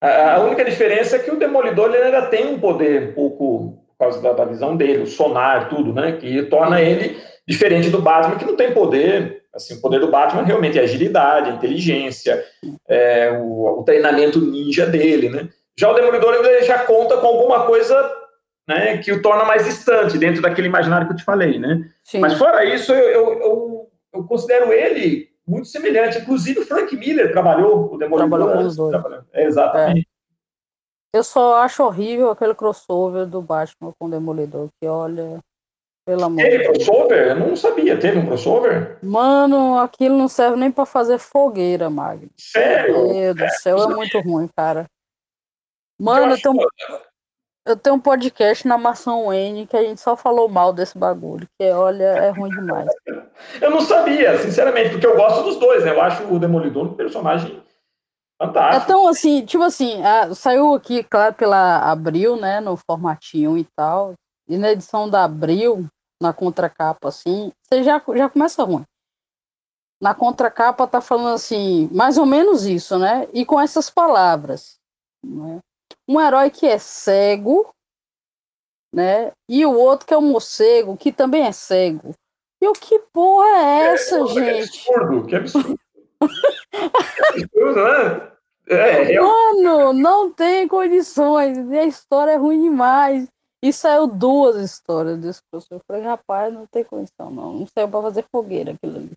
A, única diferença é que o Demolidor ele ainda tem um poder um pouco, por causa da, da visão dele, o sonar, tudo, né? Que torna ele diferente do Batman, que não tem poder. Assim, o poder do Batman realmente é a agilidade, a inteligência, é, o, o treinamento ninja dele, né? Já o Demolidor ele já conta com alguma coisa né, que o torna mais distante dentro daquele imaginário que eu te falei, né? Sim. Mas fora isso, eu, eu, eu, eu, considero ele muito semelhante. Inclusive o Frank Miller trabalhou o Demolidor. Trabalhou com os dois. É, exatamente. É. Eu só acho horrível aquele crossover do Batman com o Demolidor, que olha, pelo amor Teve crossover? Eu não sabia. Teve um crossover? Mano, aquilo não serve nem para fazer fogueira, Magno. Sério? Meu Deus do céu, é muito ruim, cara. Mano, eu, tenho, eu tenho um podcast na Maçã Wayne que a gente só falou mal desse bagulho, que olha, é ruim demais. eu não sabia, sinceramente, porque eu gosto dos dois, né? Eu acho o Demolidor um personagem fantástico. Então, assim, tipo assim, a, saiu aqui, claro, pela Abril, né, no formatinho e tal, e na edição da Abril, na contracapa, assim, você já, já começa ruim. Na contracapa tá falando assim, mais ou menos isso, né? E com essas palavras, né? Um herói que é cego, né? E o outro que é um morcego, que também é cego. E o que porra é essa, é, gente? Que absurdo, que absurdo. que absurdo, né? É, é, Mano, não tem condições. E a história é ruim demais. E saiu duas histórias desse professor. Eu falei, rapaz, não tem condição, não. Não saiu pra fazer fogueira aquilo ali.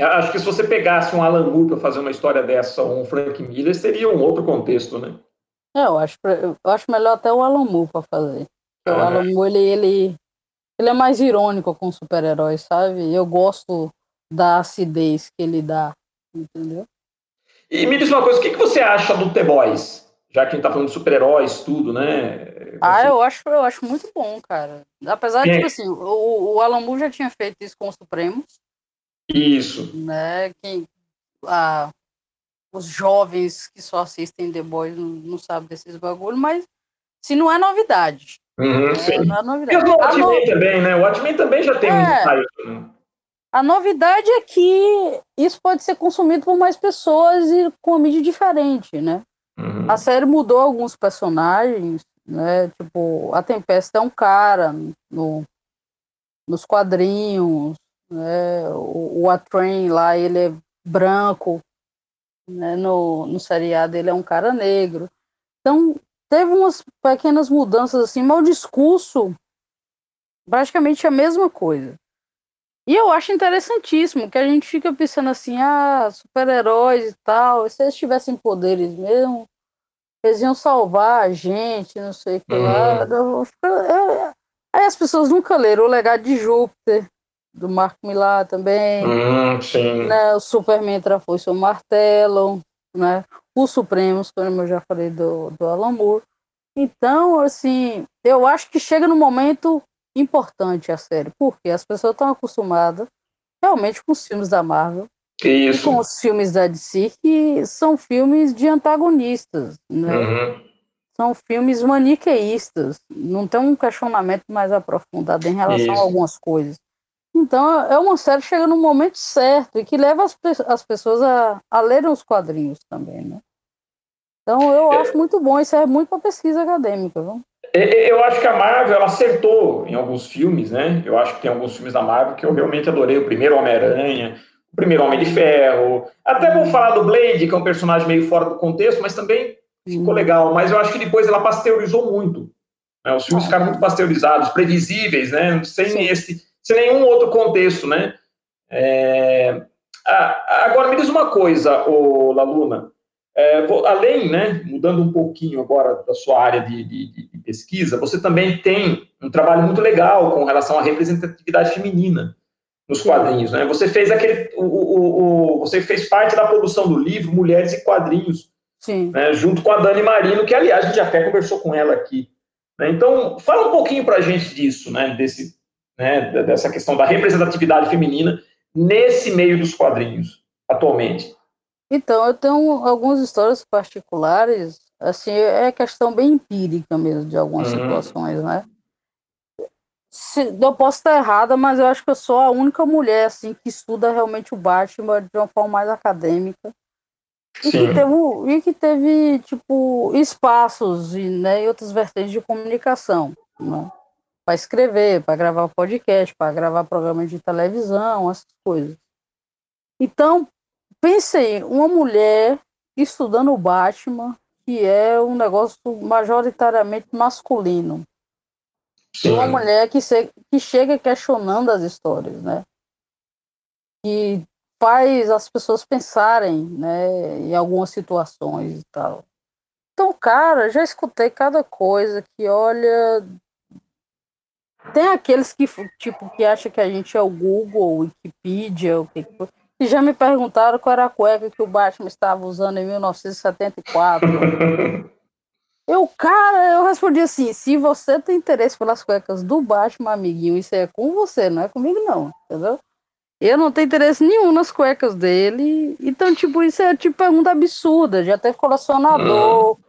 Acho que se você pegasse um Alan Moore para fazer uma história dessa, ou um Frank Miller, seria um outro contexto, né? É, eu acho, eu acho melhor até o Alan Moore pra fazer. Ah, o Alan Moore, ele, ele, ele é mais irônico com super-heróis, sabe? Eu gosto da acidez que ele dá, entendeu? E me diz uma coisa, o que, que você acha do The Boys? Já que a gente tá falando de super-heróis, tudo, né? Você... Ah, eu acho, eu acho muito bom, cara. Apesar de, tipo assim, o, o Alan Moore já tinha feito isso com os Supremos. Isso. Né? Que, a, os jovens que só assistem The Boys não, não sabem desses bagulhos, mas se não é novidade. Uhum, é, não é novidade. E o Watchmen no... também, né? O Watchmen também já tem é, um A novidade é que isso pode ser consumido por mais pessoas e com uma mídia diferente, né? Uhum. A série mudou alguns personagens, né? Tipo, a Tempesta é um cara no, nos quadrinhos, né? O, o Atrain lá, ele é branco, né, no, no seriado ele é um cara negro. Então, teve umas pequenas mudanças assim, mas o discurso praticamente é a mesma coisa. E eu acho interessantíssimo que a gente fica pensando assim, ah, super-heróis e tal, se eles tivessem poderes mesmo, eles iam salvar a gente, não sei o que lá. Uhum. Aí as pessoas nunca leram o legado de Júpiter, do Marco Millar também. Hum, sim. Né? O Superman foi seu martelo, né? Os Supremos, como eu já falei do, do Alan Moore. Então, assim, eu acho que chega no momento importante a série, porque as pessoas estão acostumadas realmente com os filmes da Marvel. Isso. Com os filmes da DC, que são filmes de antagonistas, né? Uhum. São filmes maniqueístas, não tem um questionamento mais aprofundado em relação Isso. a algumas coisas. Então é uma série que chega no momento certo e que leva as, as pessoas a, a lerem os quadrinhos também, né? Então eu acho muito bom, isso é muito para pesquisa acadêmica, viu? Eu acho que a Marvel ela acertou em alguns filmes, né? Eu acho que tem alguns filmes da Marvel que eu realmente adorei. O primeiro Homem-Aranha, o primeiro Homem de Ferro. Até vou falar do Blade, que é um personagem meio fora do contexto, mas também ficou legal. Mas eu acho que depois ela pasteurizou muito. Né? Os filmes ficaram muito pasteurizados, previsíveis, né? Sem, esse, sem nenhum outro contexto, né? É... Agora, me diz uma coisa, ô Laluna. É, além, né, mudando um pouquinho agora da sua área de, de, de, pesquisa, você também tem um trabalho muito legal com relação à representatividade feminina nos quadrinhos, né? Você fez aquele, o, o, o você fez parte da produção do livro Mulheres e Quadrinhos, Sim. Né, junto com a Dani Marino, que aliás a gente até conversou com ela aqui. Né? Então, fala um pouquinho para a gente disso, né? Desse, né? Dessa questão da representatividade feminina nesse meio dos quadrinhos atualmente. Então, eu tenho algumas histórias particulares, assim, é questão bem empírica mesmo de algumas uhum. situações, né? Se, eu posso estar errada, mas eu acho que eu sou a única mulher, assim, que estuda realmente o Batman de uma forma mais acadêmica. E que, teve, e que teve, tipo, espaços e, né, e outras vertentes de comunicação, né? Para escrever, para gravar podcast, para gravar programas de televisão, essas coisas. Então, pensei, uma mulher estudando o Batman, que é um negócio majoritariamente masculino. Sim. Uma mulher que, se, que chega questionando as histórias, né? Que faz as pessoas pensarem, né, em algumas situações e tal. Então, cara, já escutei cada coisa que, olha, tem aqueles que tipo que acha que a gente é o Google, Wikipedia, o que que já me perguntaram qual era a cueca que o Batman estava usando em 1974. eu, cara, eu respondi assim: se você tem interesse pelas cuecas do Batman, amiguinho, isso é com você, não é comigo, não, entendeu? Eu não tenho interesse nenhum nas cuecas dele. Então, tipo, isso é tipo pergunta absurda. Já teve colecionador hum.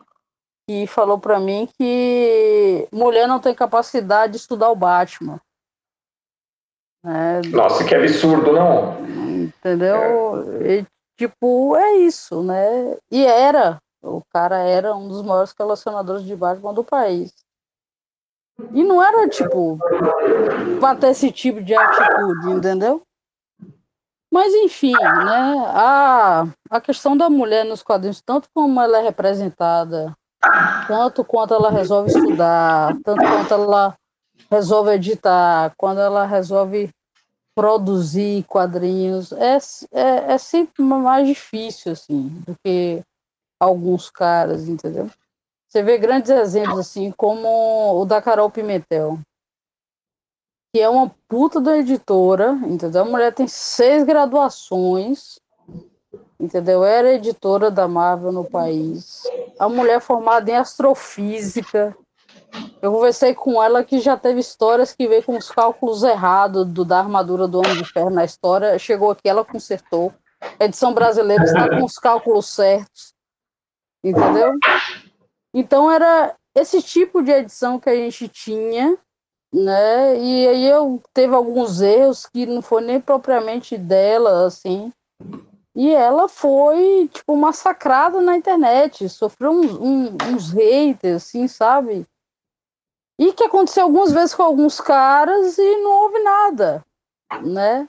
Que falou pra mim que mulher não tem capacidade de estudar o Batman. É, Nossa, que absurdo, não? Entendeu? É. E, tipo, é isso, né? E era, o cara era um dos maiores colecionadores de Batman do país. E não era, tipo, pra ter esse tipo de atitude, entendeu? Mas, enfim, né? A, a questão da mulher nos quadrinhos, tanto como ela é representada, tanto quanto ela resolve estudar, tanto quanto ela resolve editar, quando ela resolve produzir quadrinhos, é, é, é sempre mais difícil, assim, do que alguns caras, entendeu? Você vê grandes exemplos, assim, como o da Carol Pimentel, que é uma puta da editora, entendeu? A mulher tem seis graduações, entendeu? Era editora da Marvel no país. A mulher formada em astrofísica, eu conversei com ela que já teve histórias que veio com os cálculos errados do, da armadura do Homem de Ferro na história. Chegou aqui, ela consertou. A edição brasileira está com os cálculos certos. Entendeu? Então era esse tipo de edição que a gente tinha, né? E aí eu teve alguns erros que não foi nem propriamente dela, assim. E ela foi, tipo, massacrada na internet, sofreu uns, uns, uns haters, assim, sabe? E que aconteceu algumas vezes com alguns caras e não houve nada, né?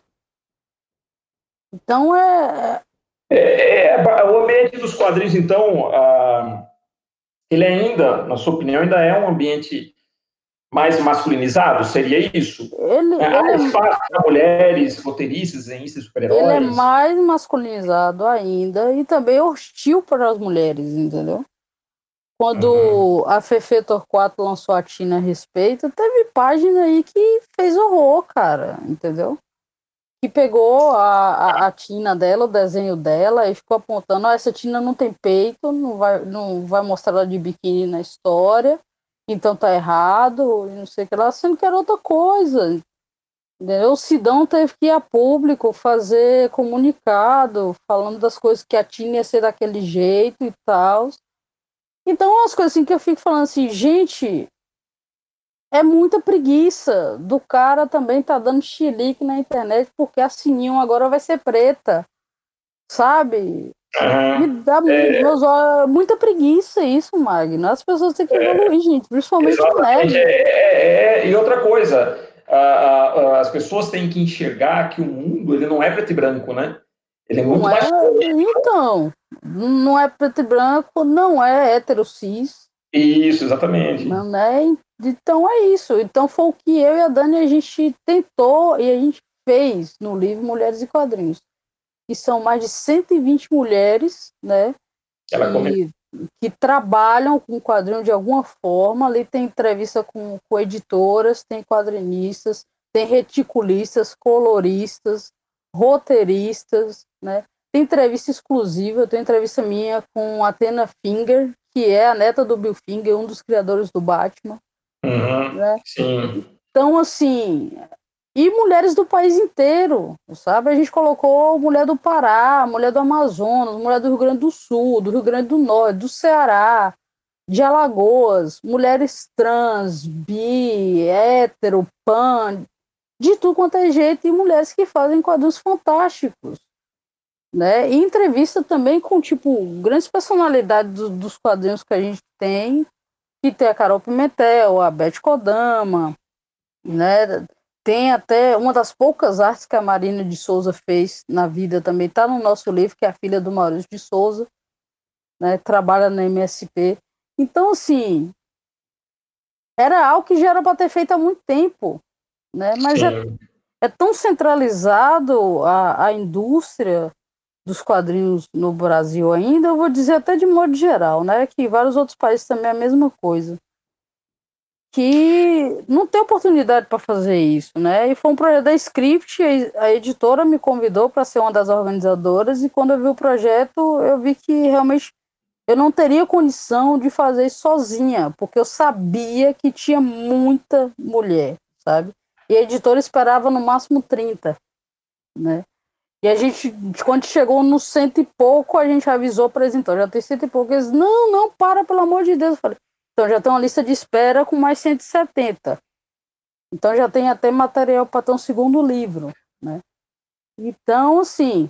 Então é. é, é, é o ambiente dos quadrinhos, então, uh, ele ainda, na sua opinião, ainda é um ambiente mais masculinizado? Seria isso? Ele, é, ele é espaço para mulheres, roteiristas, desenhistas, super-heróis? Ele é mais masculinizado ainda e também hostil para as mulheres, entendeu? Quando uhum. a Fefe Torquato lançou a Tina a respeito, teve página aí que fez horror, cara, entendeu? Que pegou a, a, a Tina dela, o desenho dela, e ficou apontando, oh, essa Tina não tem peito, não vai, não vai mostrar ela de biquíni na história, então tá errado, não sei o que lá, sendo que era outra coisa. Entendeu? O Sidão teve que ir a público fazer comunicado, falando das coisas que a Tina ia ser daquele jeito e tal. Então, as coisas assim que eu fico falando assim, gente, é muita preguiça do cara também tá dando chilique na internet porque a Sininho agora vai ser preta, sabe? Me dá é... meus muita preguiça isso, Magno. As pessoas têm que é. evoluir, é... gente, principalmente o nerd. É, é, é, e outra coisa, as pessoas têm que enxergar que o mundo ele não é preto e branco, né? Ele é muito não mais. É, então, não é preto e branco, não é hétero cis. Isso, exatamente. Não é, então é isso. Então foi o que eu e a Dani a gente tentou e a gente fez no livro Mulheres e Quadrinhos. Que são mais de 120 mulheres, né? Ela que, que trabalham com quadrinho de alguma forma. Ali tem entrevista com, com editoras, tem quadrinistas, tem reticulistas, coloristas, roteiristas, né? Tem entrevista exclusiva, tem entrevista minha com a Athena Finger, que é a neta do Bill Finger, um dos criadores do Batman. Uhum, né? Sim. Então, assim, e mulheres do país inteiro, sabe? A gente colocou mulher do Pará, mulher do Amazonas, mulher do Rio Grande do Sul, do Rio Grande do Norte, do Ceará, de Alagoas, mulheres trans, bi, hétero, pan, de tudo quanto é jeito, e mulheres que fazem quadrinhos fantásticos. Né? E entrevista também com, tipo, grandes personalidades do, dos quadrinhos que a gente tem, que tem a Carol Pimentel, a Beth Kodama, né? Tem até uma das poucas artes que a Marina de Souza fez na vida também, está no nosso livro, que é a filha do Maurício de Souza, né? Trabalha na MSP. Então, assim, era algo que já era para ter feito há muito tempo, né? Mas é, é, tão centralizado a, a indústria dos quadrinhos no Brasil ainda, eu vou dizer até de modo geral, né? Que vários outros países também é a mesma coisa. Que não tem oportunidade para fazer isso, né? E foi um projeto da Script, a editora me convidou para ser uma das organizadoras, e quando eu vi o projeto, eu vi que realmente eu não teria condição de fazer isso sozinha, porque eu sabia que tinha muita mulher, sabe? E a editora esperava no máximo 30, né? E a gente, quando chegou no cento e pouco, a gente avisou para eles, então, já tem cento e pouco. Eles, não, não, para, pelo amor de Deus. Eu falei, então já tem uma lista de espera com mais 170. Então já tem até material para ter um segundo livro, né? Então, assim,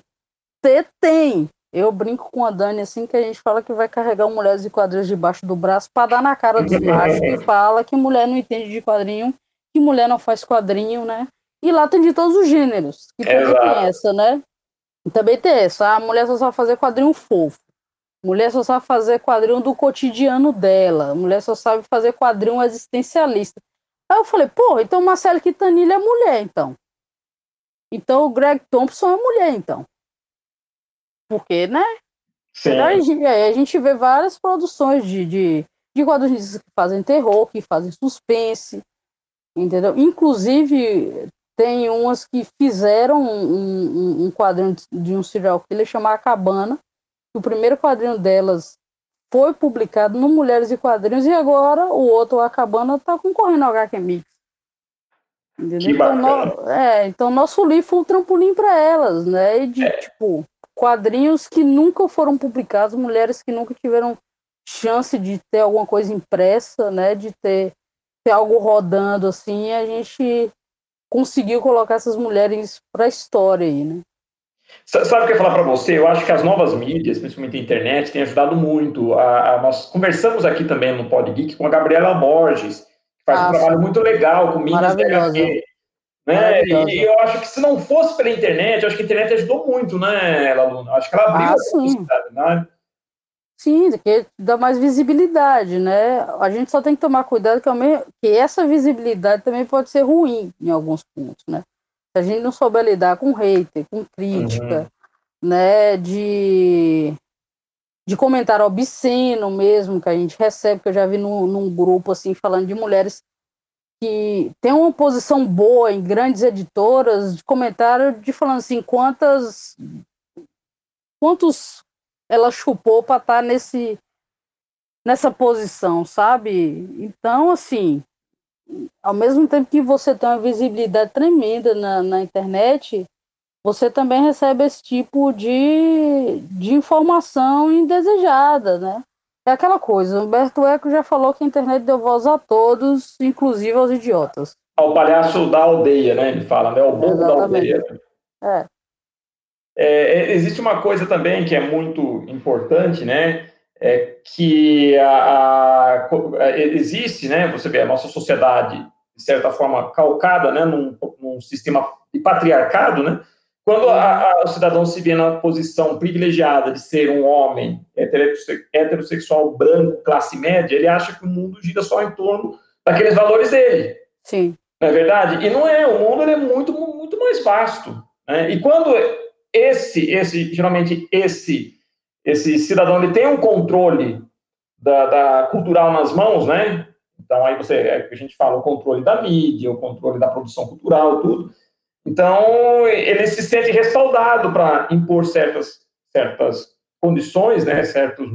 ter tem. Eu brinco com a Dani, assim, que a gente fala que vai carregar Mulheres de Quadrinhos debaixo do braço para dar na cara dos machos que fala que mulher não entende de quadrinho, que mulher não faz quadrinho, né? E lá tem de todos os gêneros, que também tem essa, né? E também tem essa, a mulher só sabe fazer quadrinho fofo. Mulher só sabe fazer quadrinho do cotidiano dela. Mulher só sabe fazer quadrinho existencialista. Aí eu falei, pô, então Marcelo Quintanilha é mulher, então. Então o Greg Thompson é mulher, então. Porque, né? Aí, aí a gente vê várias produções de, de, de quadrinhos que fazem terror, que fazem suspense, entendeu? Inclusive, tem umas que fizeram um, um, um quadrinho de um serial killer chamado Cabana. O primeiro quadrinho delas foi publicado no Mulheres e Quadrinhos e agora o outro, a Cabana, está concorrendo ao HQ Mix. Entendeu? Então, no, é, então, nosso livro foi um trampolim para elas, né? E de, é. tipo, quadrinhos que nunca foram publicados, mulheres que nunca tiveram chance de ter alguma coisa impressa, né? De ter, ter algo rodando assim, a gente conseguiu colocar essas mulheres para a história aí, né? Sabe o que eu ia falar para você? Eu acho que as novas mídias, principalmente a internet, têm ajudado muito. A, a, nós conversamos aqui também no Pod Geek com a Gabriela Borges, que faz ah, um trabalho muito legal com mídias HQ. Né? E eu acho que se não fosse pela internet, eu acho que a internet ajudou muito, né, Laluna? Acho que ela abriu ah, a possibilidade, né? Sim, que dá mais visibilidade, né? A gente só tem que tomar cuidado que, que essa visibilidade também pode ser ruim em alguns pontos, né? Se a gente não souber lidar com hater, com crítica, uhum. né? De, de comentário obsceno mesmo que a gente recebe, que eu já vi num, num grupo assim falando de mulheres que tem uma posição boa em grandes editoras, de comentário de falando assim, quantas quantos ela chupou para estar tá nesse nessa posição, sabe? Então, assim, ao mesmo tempo que você tem uma visibilidade tremenda na, na internet, você também recebe esse tipo de, de informação indesejada, né? É aquela coisa, Humberto Eco já falou que a internet deu voz a todos, inclusive aos idiotas. Ao palhaço da aldeia, né? Ele fala, né? O bobo da aldeia. É. É, é, existe uma coisa também que é muito importante, né? É que a, a, existe, né? Você vê, a nossa sociedade de certa forma, calcada né, num, num sistema de patriarcado, né? Quando a, a, o cidadão se vê na posição privilegiada de ser um homem heterossexual branco, classe média, ele acha que o mundo gira só em torno daqueles valores dele. Sim. Não é verdade? E não é, o mundo é muito, muito mais vasto. Né? E quando esse, esse, geralmente esse, esse cidadão ele tem um controle da, da cultural nas mãos, né? Então aí você, é, a gente fala o controle da mídia, o controle da produção cultural, tudo. Então, ele se sente respaldado para impor certas, certas condições, né, certos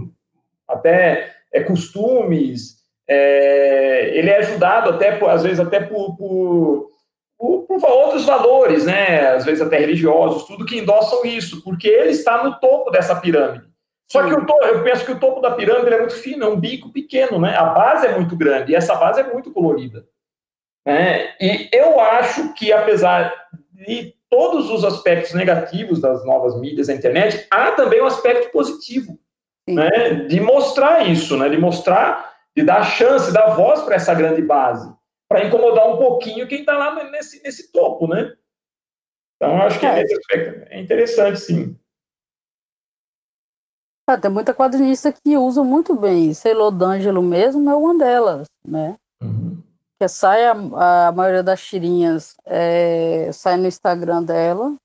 até é, costumes. É, ele é ajudado até, por, às vezes, até por, por, por, por, outros valores, né, às vezes até religiosos, tudo que endossam isso, porque ele está no topo dessa pirâmide. Só Sim. que o topo, eu penso que o topo da pirâmide é muito fino, é um bico pequeno, né? A base é muito grande e essa base é muito colorida. Né? E eu acho que, apesar de todos os aspectos negativos das novas mídias da internet, há também um aspecto positivo, né? de mostrar isso, né? de mostrar, de dar chance, dar voz para essa grande base, para incomodar um pouquinho quem está lá nesse, nesse topo, né? Então, eu acho que é. esse aspecto é interessante, sim. Ah, tem muita quadrinista que usa muito bem. Celô D'Angelo mesmo é uma delas, né? Uhum que sai a, a maioria das tirinhas é, sai no Instagram dela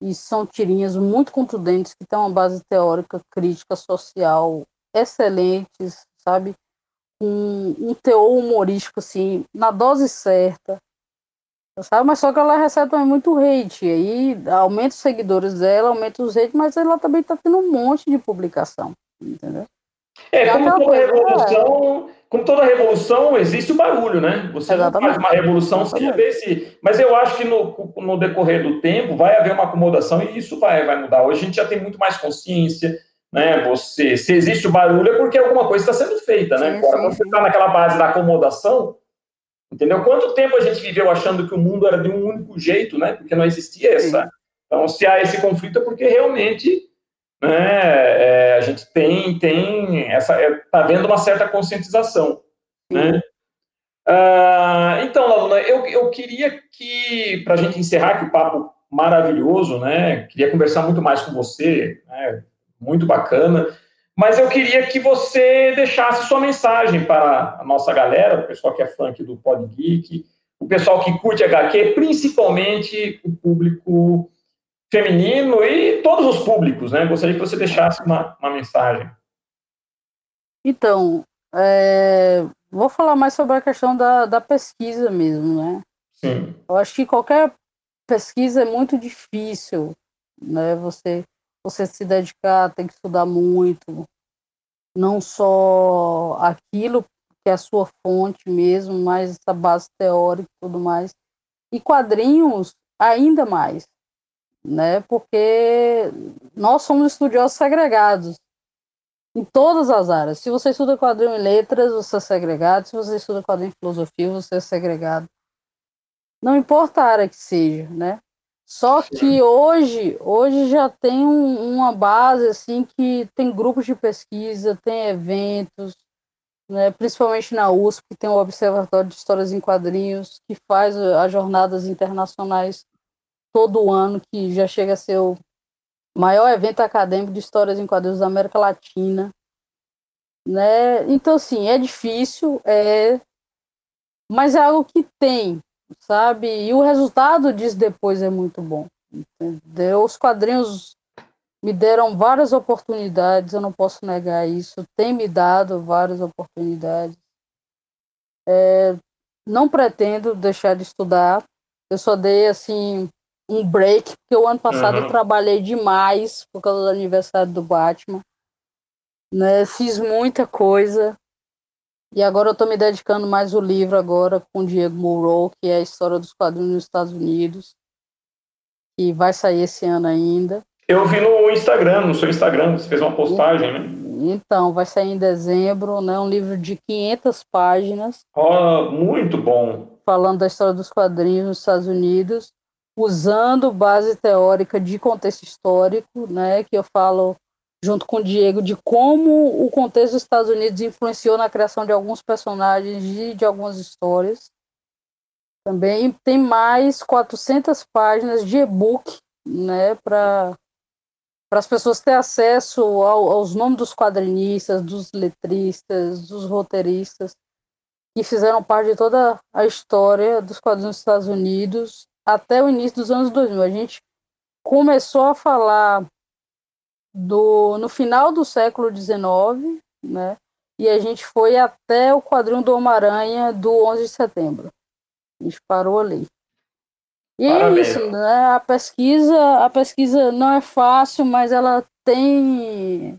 e são tirinhas muito contundentes que têm uma base teórica, crítica, social excelentes, sabe? Um, um teor humorístico assim na dose certa, sabe? Mas só que ela recebe também muito hate, aí aumenta os seguidores dela, aumenta os hate, mas ela também está tendo um monte de publicação, entendeu? É, como toda revolução, é. como toda revolução, existe o barulho, né? Você faz uma revolução sem ver se. Mas eu acho que no, no decorrer do tempo vai haver uma acomodação e isso vai, vai mudar. Hoje a gente já tem muito mais consciência, né? Você, se existe o barulho é porque alguma coisa está sendo feita, né? Sim, Quando você está naquela base da acomodação, entendeu? Quanto tempo a gente viveu achando que o mundo era de um único jeito, né? Porque não existia essa. Então, se há esse conflito é porque realmente né, é, a gente tem, tem essa, está é, tá vendo uma certa conscientização, né? Ah, então, Laluna, eu, eu queria que, para a gente encerrar que o papo maravilhoso, né, queria conversar muito mais com você, né, muito bacana, mas eu queria que você deixasse sua mensagem para a nossa galera, o pessoal que é fã aqui do Pod Geek, o pessoal que curte HQ, principalmente o público feminino e todos os públicos, né? Gostaria que você deixasse uma, uma mensagem. Então, é, vou falar mais sobre a questão da, da pesquisa mesmo, né? Sim. Eu acho que qualquer pesquisa é muito difícil, né? Você, você se dedicar, tem que estudar muito, não só aquilo que é a sua fonte mesmo, mas essa base teórica e tudo mais. E quadrinhos, ainda mais né? Porque nós somos estudiosos segregados em todas as áreas. Se você estuda quadrinho em letras, você é segregado. Se você estuda quadrinho em filosofia, você é segregado. Não importa a área que seja, né? Só que hoje, hoje já tem um, uma base assim que tem grupos de pesquisa, tem eventos, né, principalmente na USP, que tem o Observatório de Histórias em Quadrinhos, que faz as jornadas internacionais todo ano, que já chega a ser o maior evento acadêmico de histórias em quadrinhos da América Latina. Né? Então, assim, é difícil, é... mas é algo que tem, sabe? E o resultado disso depois é muito bom. Entendeu? Os quadrinhos me deram várias oportunidades, eu não posso negar isso. Tem me dado várias oportunidades. É, não pretendo deixar de estudar. Eu só dei assim um break, porque o ano passado uhum. eu trabalhei demais por causa do aniversário do Batman. Né? Fiz muita coisa. E agora eu estou me dedicando mais ao livro agora com o Diego Moreau, que é a história dos quadrinhos nos Estados Unidos. E vai sair esse ano ainda. Eu vi no Instagram, no seu Instagram, você fez uma postagem, né? Então, vai sair em dezembro, né? Um livro de 500 páginas. Oh, muito bom. Falando da história dos quadrinhos nos Estados Unidos usando base teórica de contexto histórico, né, que eu falo junto com o Diego de como o contexto dos Estados Unidos influenciou na criação de alguns personagens e de algumas histórias, Também tem mais 400 páginas de e-book, né, para para as pessoas ter acesso ao, aos nomes dos quadrinistas, dos letristas, dos roteiristas que fizeram parte de toda a história dos quadrinhos dos Estados Unidos até o início dos anos 2000. A gente começou a falar do no final do século XIX, né? E a gente foi até o quadrinho do Homem-Aranha do 11 de setembro. A gente parou ali. E é Parabéns. é isso, né? A pesquisa, a pesquisa não é fácil, mas ela tem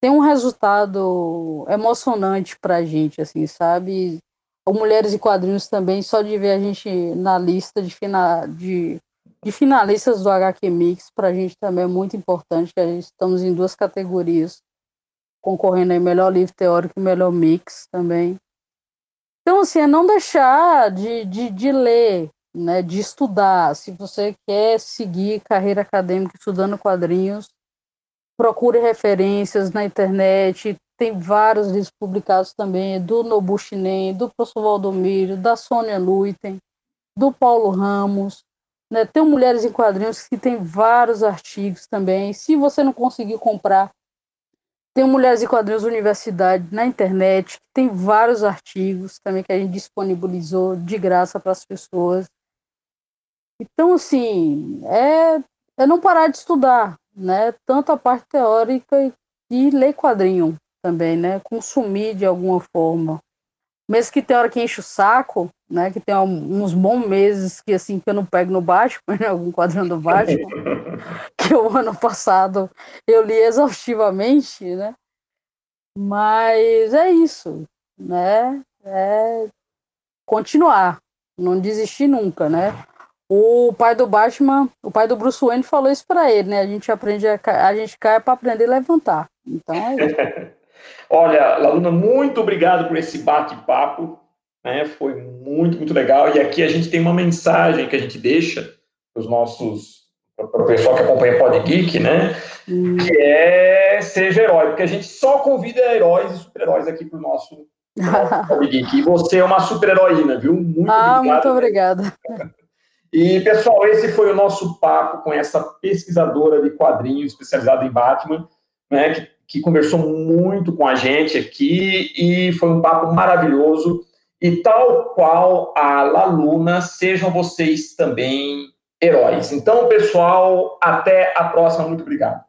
tem um resultado emocionante pra gente, assim, sabe? O Mulheres e Quadrinhos também, só de ver a gente na lista de, fina, de, de finalistas do HQ Mix, pra gente também é muito importante, que a gente estamos em duas categorias, concorrendo aí melhor livro teórico e melhor mix também. Então, assim, é não deixar de, de, de ler, né, de estudar. Se você quer seguir carreira acadêmica estudando quadrinhos, procure referências na internet. Tem vários livros publicados também, do Nobu Shinen, do professor Valdomiro, da Sônia Luiten, do Paulo Ramos. Né? Tem Mulheres em Quadrinhos que tem vários artigos também. Se você não conseguir comprar, tem Mulheres em Quadrinhos Universidade na internet, que tem vários artigos também que a gente disponibilizou de graça para as pessoas. Então, assim, é, é não parar de estudar, né? Tanto a parte teórica e, ler quadrinho também, né? Consumir de alguma forma. Mesmo que tem hora que enche o saco, né? Que tem uns bons meses que assim que eu não pego no baixo, né? algum quadrinho do baixo, que o ano passado eu li exaustivamente, né? Mas é isso, né? É continuar, não desistir nunca, né? O pai do Batman, o pai do Bruce Wayne falou isso para ele, né? A gente aprende a, a gente cai para aprender a levantar. Então é isso. Olha, Laluna, muito obrigado por esse bate-papo. Né? Foi muito, muito legal. E aqui a gente tem uma mensagem que a gente deixa para os nossos para o pessoal que acompanha Pod Geek, né? Hum. Que é seja herói, porque a gente só convida heróis e super-heróis aqui para o nosso Pod Geek. E você é uma super-heroína, viu? Muito ah, obrigado. muito obrigada. E, pessoal, esse foi o nosso papo com essa pesquisadora de quadrinhos especializada em Batman, né, que, que conversou muito com a gente aqui e foi um papo maravilhoso. E tal qual a Laluna, sejam vocês também heróis. Então, pessoal, até a próxima. Muito obrigado.